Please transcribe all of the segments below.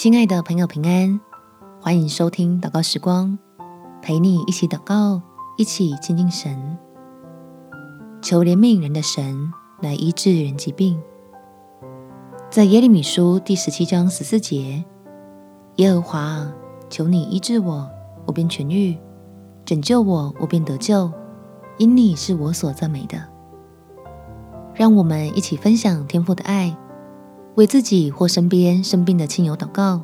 亲爱的朋友，平安！欢迎收听祷告时光，陪你一起祷告，一起亲近神，求怜悯人的神来医治人疾病。在耶利米书第十七章十四节，耶和华，求你医治我，我便痊愈；拯救我，我便得救，因你是我所赞美的。让我们一起分享天父的爱，为自己或身边生病的亲友祷告，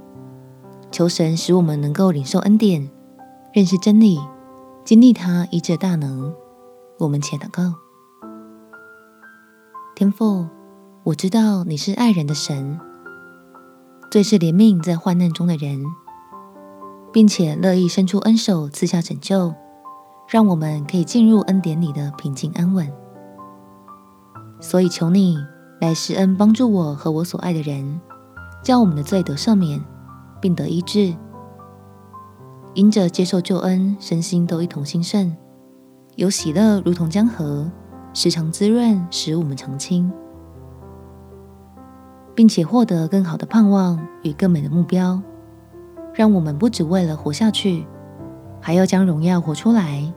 求神使我们能够领受恩典，认识真理，经历他医治大能。我们且祷告：天父，我知道你是爱人的神，最是怜悯在患难中的人，并且乐意伸出恩手赐下拯救，让我们可以进入恩典里的平静安稳。所以，求你来施恩帮助我和我所爱的人，叫我们的罪得赦免，并得医治。因着接受救恩，身心都一同兴盛，有喜乐如同江河，时常滋润，使我们澄清，并且获得更好的盼望与更美的目标，让我们不只为了活下去，还要将荣耀活出来，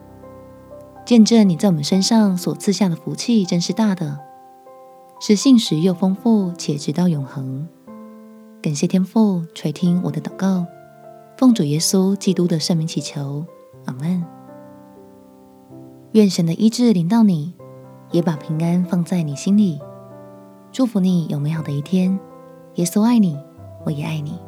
见证你在我们身上所赐下的福气真是大的。是信实又丰富，且直到永恒。感谢天父垂听我的祷告，奉主耶稣基督的圣名祈求，阿门。愿神的医治临到你，也把平安放在你心里。祝福你有美好的一天。耶稣爱你，我也爱你。